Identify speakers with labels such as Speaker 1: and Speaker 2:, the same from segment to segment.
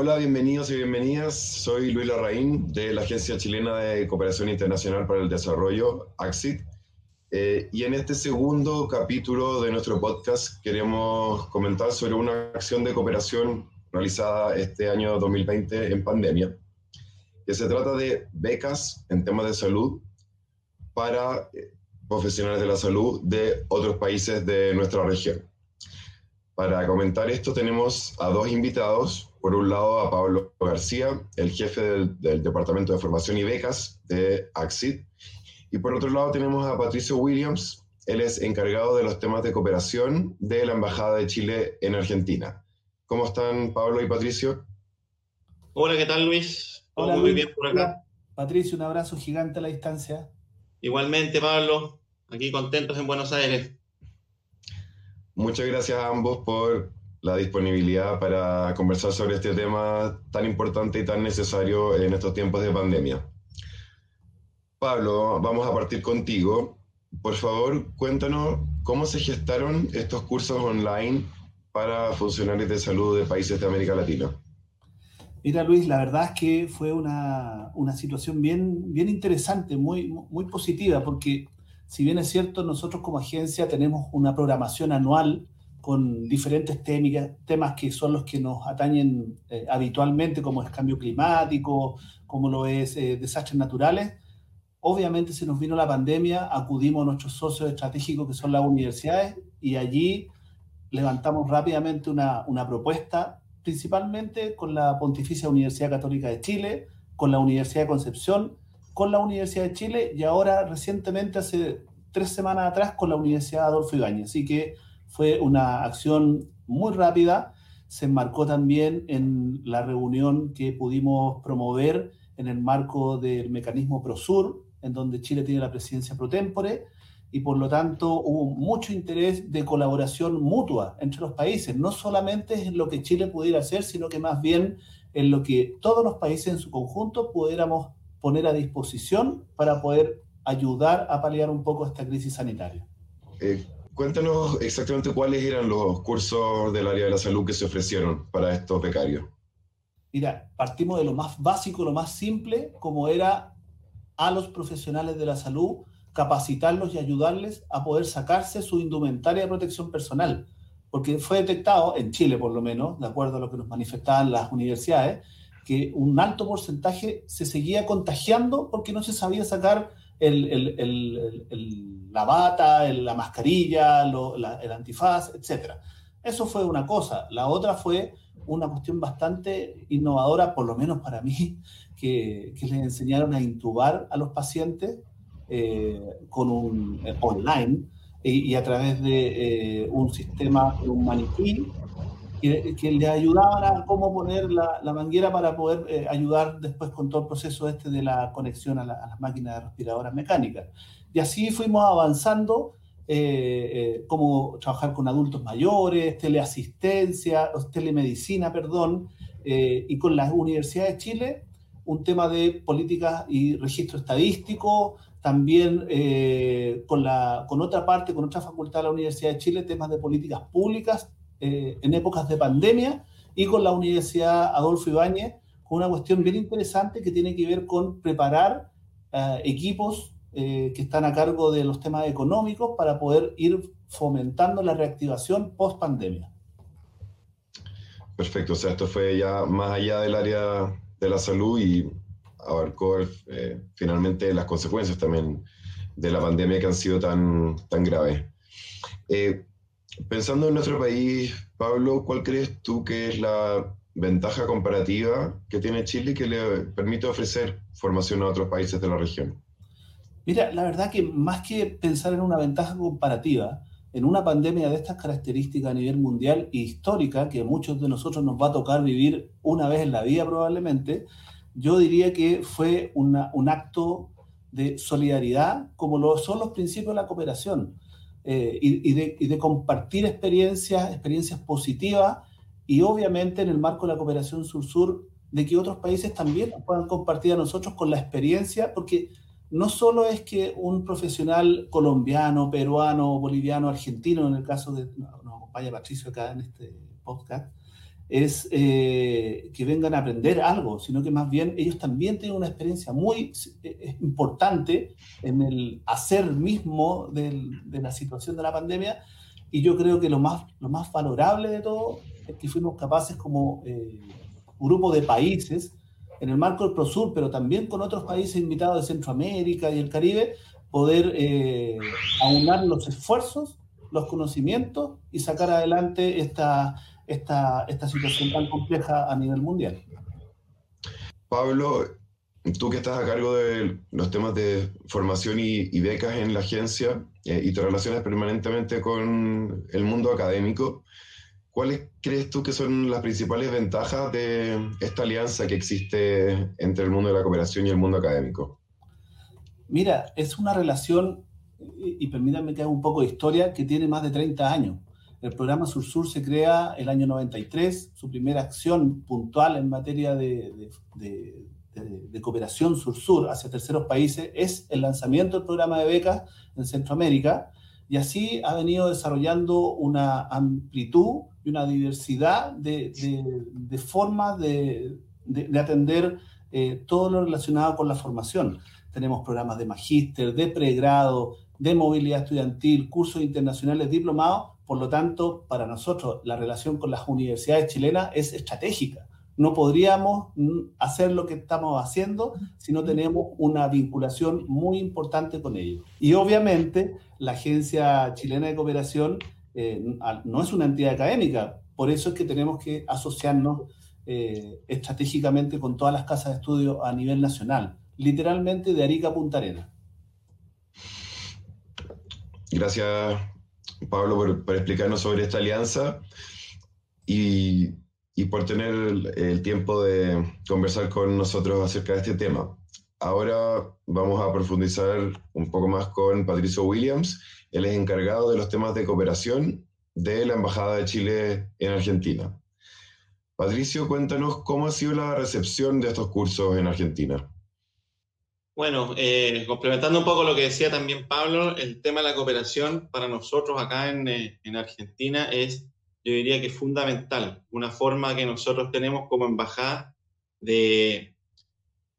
Speaker 1: Hola, bienvenidos y bienvenidas. Soy Luis Larraín de la Agencia Chilena de Cooperación Internacional para el Desarrollo, AXIT. Eh, y en este segundo capítulo de nuestro podcast queremos comentar sobre una acción de cooperación realizada este año 2020 en pandemia, que se trata de becas en temas de salud para eh, profesionales de la salud de otros países de nuestra región. Para comentar esto tenemos a dos invitados. Por un lado a Pablo García, el jefe del, Departamento de Formación y Becas de AXID. Y por otro lado tenemos a Patricio Williams. Él es encargado de los temas de cooperación de la Embajada de Chile en Argentina. ¿Cómo están Pablo y Patricio?
Speaker 2: Hola, ¿qué tal Luis? Hola, muy bien por acá.
Speaker 3: Patricio, un abrazo gigante a la distancia.
Speaker 2: Igualmente, Pablo, aquí contentos en Buenos Aires.
Speaker 1: Muchas gracias a ambos por la disponibilidad para conversar sobre este tema tan importante y tan necesario en estos tiempos de pandemia. Pablo, vamos a partir contigo. Por favor, cuéntanos cómo se gestaron estos cursos online para funcionarios de salud de países de América Latina.
Speaker 3: Mira, Luis, la verdad es que fue una, una situación bien, bien interesante, muy, muy positiva, porque si bien es cierto, nosotros como agencia tenemos una programación anual con diferentes temas que son los que nos atañen eh, habitualmente, como es cambio climático, como lo es eh, desastres naturales. Obviamente se nos vino la pandemia, acudimos a nuestros socios estratégicos que son las universidades y allí levantamos rápidamente una, una propuesta, principalmente con la Pontificia Universidad Católica de Chile, con la Universidad de Concepción, con la Universidad de Chile y ahora recientemente, hace tres semanas atrás, con la Universidad Adolfo Ibáñez. Así que fue una acción muy rápida. Se enmarcó también en la reunión que pudimos promover en el marco del mecanismo ProSur, en donde Chile tiene la presidencia pro tempore, y por lo tanto hubo mucho interés de colaboración mutua entre los países, no solamente en lo que Chile pudiera hacer, sino que más bien en lo que todos los países en su conjunto pudiéramos poner a disposición para poder ayudar a paliar un poco esta crisis sanitaria.
Speaker 1: Eh, cuéntanos exactamente cuáles eran los cursos del área de la salud que se ofrecieron para estos becarios.
Speaker 3: Mira, partimos de lo más básico, lo más simple, como era a los profesionales de la salud capacitarlos y ayudarles a poder sacarse su indumentaria de protección personal, porque fue detectado, en Chile por lo menos, de acuerdo a lo que nos manifestaban las universidades, que un alto porcentaje se seguía contagiando porque no se sabía sacar la bata, la mascarilla, el antifaz, etc. Eso fue una cosa. La otra fue una cuestión bastante innovadora, por lo menos para mí, que, les enseñaron a intubar a los pacientes eh, con un eh, online y, a través de eh, un sistema, un maniquí que, le ayudaban a cómo poner la, la manguera para poder eh, ayudar después con todo el proceso este de la conexión a, las máquinas respiradoras mecánicas. Y así fuimos avanzando, eh, eh, como trabajar con adultos mayores, teleasistencia, telemedicina, perdón, y con la Universidad de Chile, un tema de políticas y registro estadístico, también con, la, con otra parte, con otra facultad de la Universidad de Chile, temas de políticas públicas eh, en épocas de pandemia y con la Universidad Adolfo Ibáñez, con una cuestión bien interesante que tiene que ver con preparar eh, equipos eh, que están a cargo de los temas económicos para poder ir fomentando la reactivación post pandemia.
Speaker 1: Perfecto, o sea, esto fue ya más allá del área de la salud y abarcó finalmente las consecuencias también de la pandemia que han sido tan, tan graves. Pensando en nuestro país, Pablo, ¿cuál crees tú que es la ventaja comparativa que tiene Chile que le permite ofrecer formación a otros países de la región?
Speaker 3: Mira, la verdad que más que pensar en una ventaja comparativa, en una pandemia de estas características a nivel mundial e histórica, que muchos de nosotros nos va a tocar vivir una vez en la vida probablemente, yo diría que fue un acto de solidaridad, como lo son los principios de la cooperación eh, y, de, compartir experiencias, experiencias positivas y obviamente en el marco de la cooperación sur-sur, de que otros países también puedan compartir a nosotros con la experiencia, porque no solo es que un profesional colombiano, peruano, boliviano, argentino, en el caso de, nos acompaña Patricio acá en este podcast, es eh, que vengan a aprender algo, sino que más bien ellos también tienen una experiencia muy eh, importante en el hacer mismo de la situación de la pandemia. Y yo creo que lo más, lo más valorable de todo es que fuimos capaces como eh, grupo de países, en el marco del ProSur, pero también con otros países invitados de Centroamérica y el Caribe, poder aunar los esfuerzos, los conocimientos y sacar adelante esta esta, esta situación tan compleja a nivel mundial.
Speaker 1: Pablo, tú que estás a cargo de los temas de formación y, becas en la agencia eh, y te relacionas permanentemente con el mundo académico, ¿cuáles crees tú que son las principales ventajas de esta alianza que existe entre el mundo de la cooperación y el mundo académico?
Speaker 3: Mira, es una relación, y, y permítanme que haga un poco de historia, que tiene más de 30 años. El programa Sur-Sur se crea el año 93. Su primera acción puntual en materia de, cooperación Sur-Sur hacia terceros países es el lanzamiento del programa de becas en Centroamérica. Y así ha venido desarrollando una amplitud y una diversidad de, formas de, atender eh, todo lo relacionado con la formación. Tenemos programas de magíster, de pregrado, de movilidad estudiantil, cursos internacionales diplomados por lo tanto, para nosotros la relación con las universidades chilenas es estratégica. No podríamos hacer lo que estamos haciendo si no tenemos una vinculación muy importante con ellos. Y obviamente la Agencia Chilena de Cooperación eh, no es una entidad académica, por eso es que tenemos que asociarnos eh, estratégicamente con todas las casas de estudio a nivel nacional, literalmente de Arica a Punta Arenas.
Speaker 1: Gracias, Pablo, por, explicarnos sobre esta alianza y, por tener el, tiempo de conversar con nosotros acerca de este tema. Ahora vamos a profundizar un poco más con Patricio Williams. Él es encargado de los temas de cooperación de la Embajada de Chile en Argentina. Patricio, cuéntanos cómo ha sido la recepción de estos cursos en Argentina.
Speaker 2: Bueno, eh, complementando un poco lo que decía también Pablo, el tema de la cooperación para nosotros acá en, eh, en, Argentina es, yo diría que fundamental, una forma que nosotros tenemos como embajada de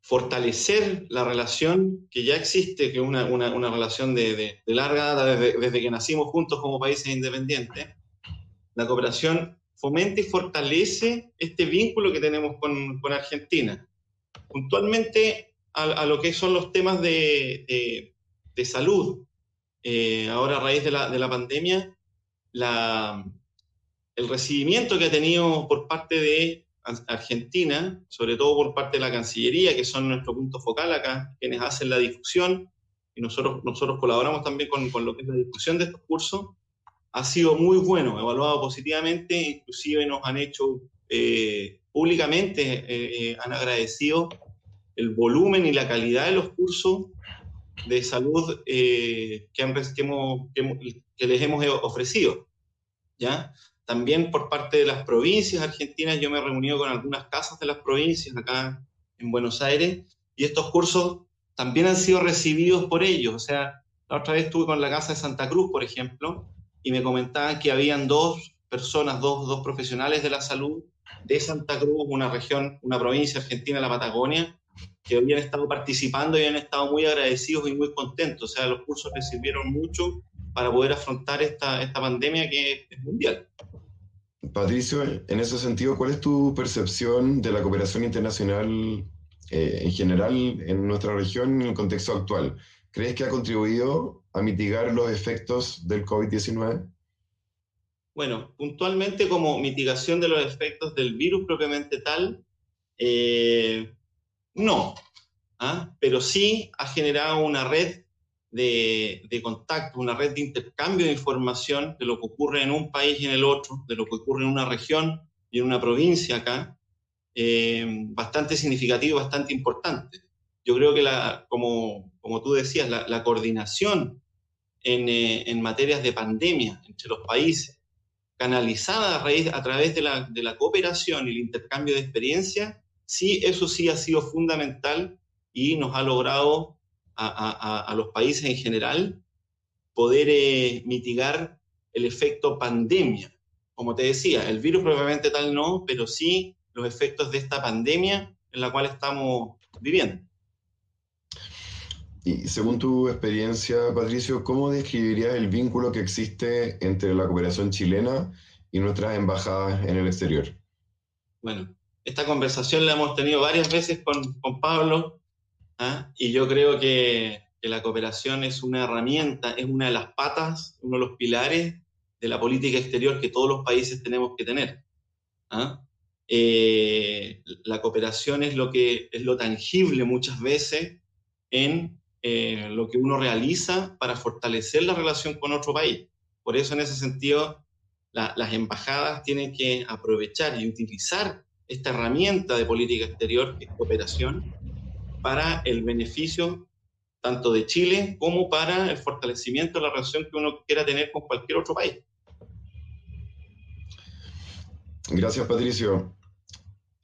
Speaker 2: fortalecer la relación que ya existe, que es una, una, una, relación de, de, larga data, desde, desde, que nacimos juntos como países independientes. La cooperación fomenta y fortalece este vínculo que tenemos con, con Argentina. Puntualmente, a, lo que son los temas de, de, salud. Eh, ahora, a raíz de la, de la pandemia, la, el recibimiento que ha tenido por parte de Argentina, sobre todo por parte de la Cancillería, que son nuestro punto focal acá, quienes hacen la difusión, y nosotros, nosotros colaboramos también con, con lo que es la difusión de estos cursos, ha sido muy bueno, evaluado positivamente, inclusive nos han hecho eh, públicamente, eh, han agradecido el volumen y la calidad de los cursos de salud eh, que, que, les hemos ofrecido. ¿ya? También por parte de las provincias argentinas, yo me he reunido con algunas casas de las provincias acá en Buenos Aires y estos cursos también han sido recibidos por ellos. O sea, la otra vez estuve con la Casa de Santa Cruz, por ejemplo, y me comentaban que habían dos personas, dos, dos profesionales de la salud de Santa Cruz, una región, una provincia argentina, la Patagonia, que habían estado participando y han estado muy agradecidos y muy contentos. O sea, los cursos les sirvieron mucho para poder afrontar esta, esta pandemia que es mundial.
Speaker 1: Patricio, en ese sentido, ¿cuál es tu percepción de la cooperación internacional eh, en general en nuestra región en el contexto actual? ¿Crees que ha contribuido a mitigar los efectos del COVID-19?
Speaker 2: Bueno, puntualmente como mitigación de los efectos del virus propiamente tal, eh, no, ¿ah? pero sí ha generado una red de, de contacto, una red de intercambio de información de lo que ocurre en un país y en el otro, de lo que ocurre en una región y en una provincia acá, eh, bastante significativo, bastante importante. Yo creo que, la, como, como tú decías, la, coordinación en, eh, en, materias de pandemia entre los países, canalizada a, raíz, a través de la, de la cooperación y el intercambio de experiencias, sí, eso sí ha sido fundamental y nos ha logrado a, los países en general poder eh, mitigar el efecto pandemia. como te decía, el virus probablemente tal no, pero sí los efectos de esta pandemia en la cual estamos viviendo.
Speaker 1: Y según tu experiencia, Patricio, ¿cómo describirías el vínculo que existe entre la cooperación chilena y nuestras embajadas en el exterior?
Speaker 2: Bueno, esta conversación la hemos tenido varias veces con, con Pablo ¿ah? y yo creo que, que, la cooperación es una herramienta, es una de las patas, uno de los pilares de la política exterior que todos los países tenemos que tener. ¿ah? Eh, la cooperación es lo, que, es lo tangible muchas veces en eh, lo que uno realiza para fortalecer la relación con otro país. Por eso, en ese sentido, las embajadas tienen que aprovechar y utilizar esta herramienta de política exterior, que es cooperación, para el beneficio tanto de Chile como para el fortalecimiento de la relación que uno quiera tener con cualquier otro país.
Speaker 1: Gracias, Patricio.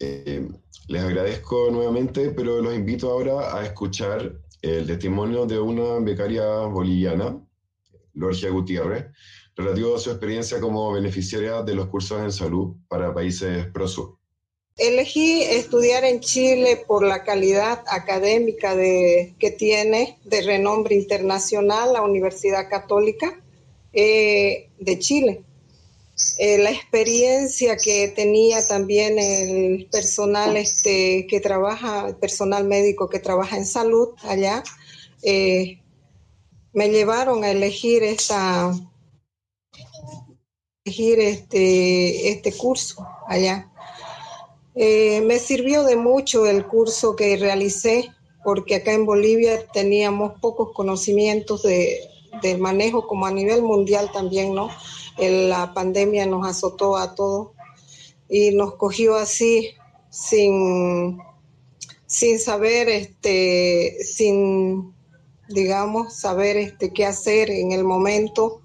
Speaker 1: Eh, les agradezco nuevamente, pero los invito ahora a escuchar el testimonio de una becaria boliviana, Lorgia Gutiérrez, relativo a su experiencia como beneficiaria de los cursos en salud para países ProSur.
Speaker 4: Elegí estudiar en Chile por la calidad académica que tiene de renombre internacional la Universidad Católica eh, de Chile. Eh, la experiencia que tenía también el personal este, que trabaja, el personal médico que trabaja en salud allá, eh, me llevaron a elegir esta elegir este, este curso allá. Eh, me sirvió de mucho el curso que realicé, porque acá en Bolivia teníamos pocos conocimientos de, manejo, como a nivel mundial también, ¿no? la pandemia nos azotó a todos y nos cogió así sin, sin saber, este, sin, digamos, saber este, qué hacer en el momento.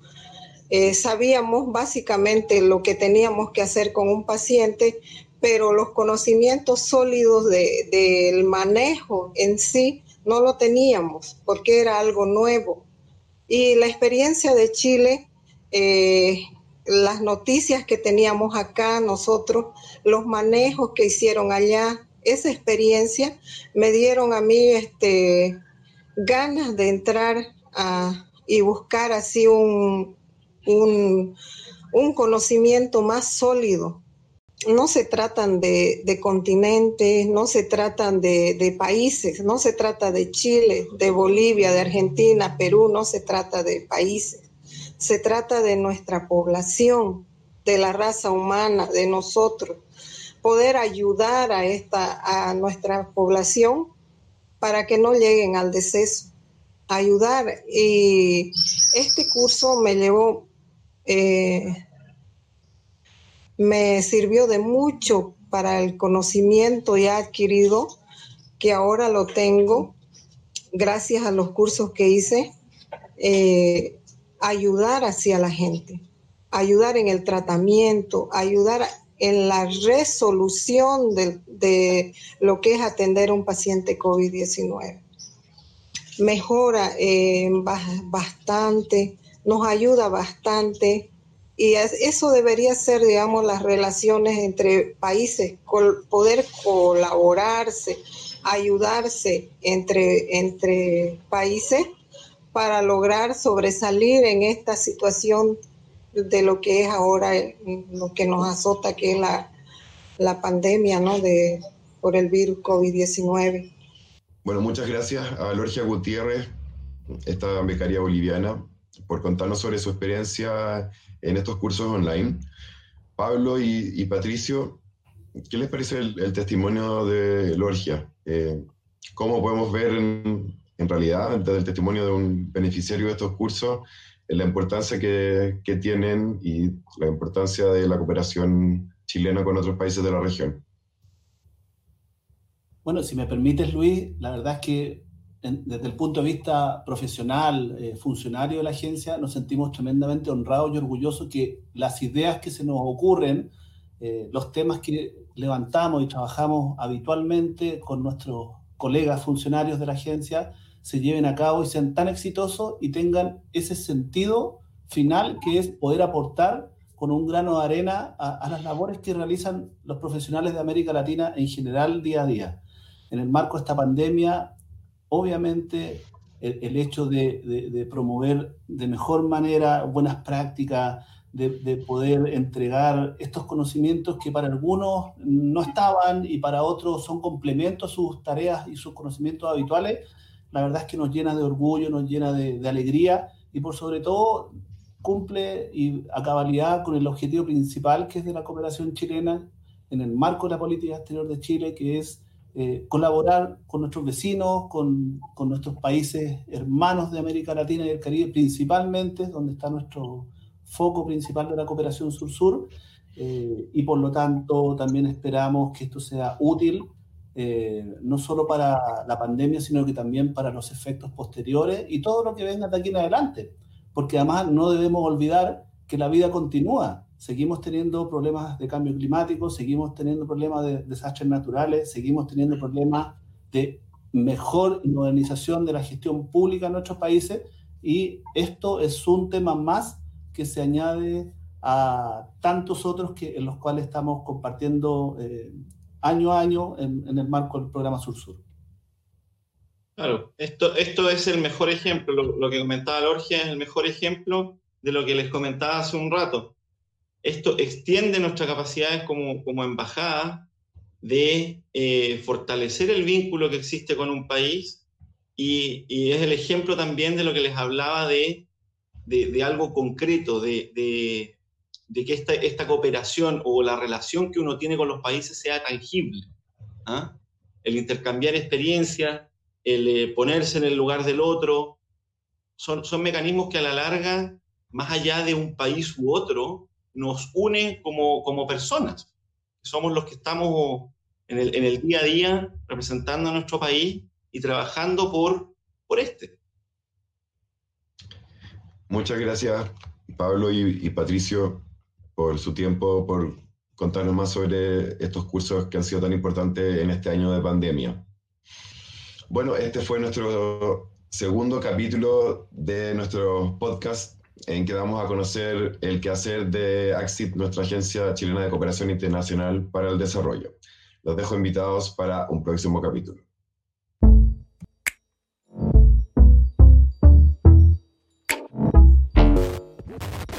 Speaker 4: Eh, sabíamos básicamente lo que teníamos que hacer con un paciente, pero los conocimientos sólidos del manejo en sí no lo teníamos porque era algo nuevo. Y la experiencia de Chile eh, las noticias que teníamos acá nosotros, los manejos que hicieron allá, esa experiencia me dieron a mí este, ganas de entrar y buscar así un, un, conocimiento más sólido. No se tratan de, continentes, no se tratan de, países, no se trata de Chile, de Bolivia, de Argentina, Perú, no se trata de países. Se trata de nuestra población, de la raza humana, de nosotros, poder ayudar a, esta, a nuestra población para que no lleguen al deceso, ayudar. Y este curso me llevó, eh, me sirvió de mucho para el conocimiento ya adquirido, que ahora lo tengo gracias a los cursos que hice. Eh, ayudar hacia la gente, ayudar en el tratamiento, ayudar en la resolución de, lo que es atender a un paciente COVID-19. Mejora eh, bastante, nos ayuda bastante y eso debería ser, digamos, las relaciones entre países, poder colaborarse, ayudarse entre, entre países para lograr sobresalir en esta situación de lo que es ahora lo que nos azota, que es la, la pandemia ¿no? de, por el virus COVID-19.
Speaker 1: Bueno, muchas gracias a Lorgia Gutiérrez, esta becaria boliviana, por contarnos sobre su experiencia en estos cursos online. Pablo y, Patricio, ¿qué les parece el, testimonio de Lorgia? Eh, ¿Cómo podemos ver en, en realidad, desde el testimonio de un beneficiario de estos cursos, la importancia que, que, tienen y la importancia de la cooperación chilena con otros países de la región.
Speaker 3: Bueno, si me permites, Luis, la verdad es que desde el punto de vista profesional, eh, funcionario de la agencia, nos sentimos tremendamente honrados y orgullosos que las ideas que se nos ocurren, eh, los temas que levantamos y trabajamos habitualmente con nuestros colegas funcionarios de la agencia, se lleven a cabo y sean tan exitosos y tengan ese sentido final que es poder aportar con un grano de arena a, las labores que realizan los profesionales de América Latina en general día a día. En el marco de esta pandemia, obviamente el, hecho de, promover de mejor manera buenas prácticas, de, poder entregar estos conocimientos que para algunos no estaban y para otros son complementos a sus tareas y sus conocimientos habituales, la verdad es que nos llena de orgullo, nos llena de, alegría y por sobre todo cumple y a cabalidad con el objetivo principal que es de la cooperación chilena en el marco de la política exterior de Chile, que es eh, colaborar con nuestros vecinos, con, con, nuestros países hermanos de América Latina y el Caribe, principalmente, donde está nuestro foco principal de la cooperación sur-sur, eh, y por lo tanto también esperamos que esto sea útil eh, no solo para la pandemia, sino que también para los efectos posteriores y todo lo que venga de aquí en adelante. Porque además no debemos olvidar que la vida continúa. Seguimos teniendo problemas de cambio climático, seguimos teniendo problemas de desastres naturales, seguimos teniendo problemas de mejor modernización de la gestión pública en nuestros países y esto es un tema más que se añade a tantos otros que, en los cuales estamos compartiendo eh, año a año en, el marco del programa Sur-Sur.
Speaker 2: Claro, esto, esto es el mejor ejemplo, lo, que comentaba Lorgia es el mejor ejemplo de lo que les comentaba hace un rato. Esto extiende nuestras capacidades como, como embajada de eh, fortalecer el vínculo que existe con un país y, es el ejemplo también de lo que les hablaba de, de, de algo concreto, de, de que esta, esta cooperación o la relación que uno tiene con los países sea tangible. ¿ah? El intercambiar experiencias, el eh, ponerse en el lugar del otro, son, son mecanismos que a la larga, más allá de un país u otro, nos unen como, como personas. Somos los que estamos en el, en el día a día representando a nuestro país y trabajando por, por este.
Speaker 1: Muchas gracias, Pablo y, y Patricio por su tiempo, por contarnos más sobre estos cursos que han sido tan importantes en este año de pandemia. Bueno, este fue nuestro segundo capítulo de nuestro podcast en que damos a conocer el quehacer de AXIT, nuestra agencia chilena de cooperación internacional para el desarrollo. Los dejo invitados para un próximo capítulo.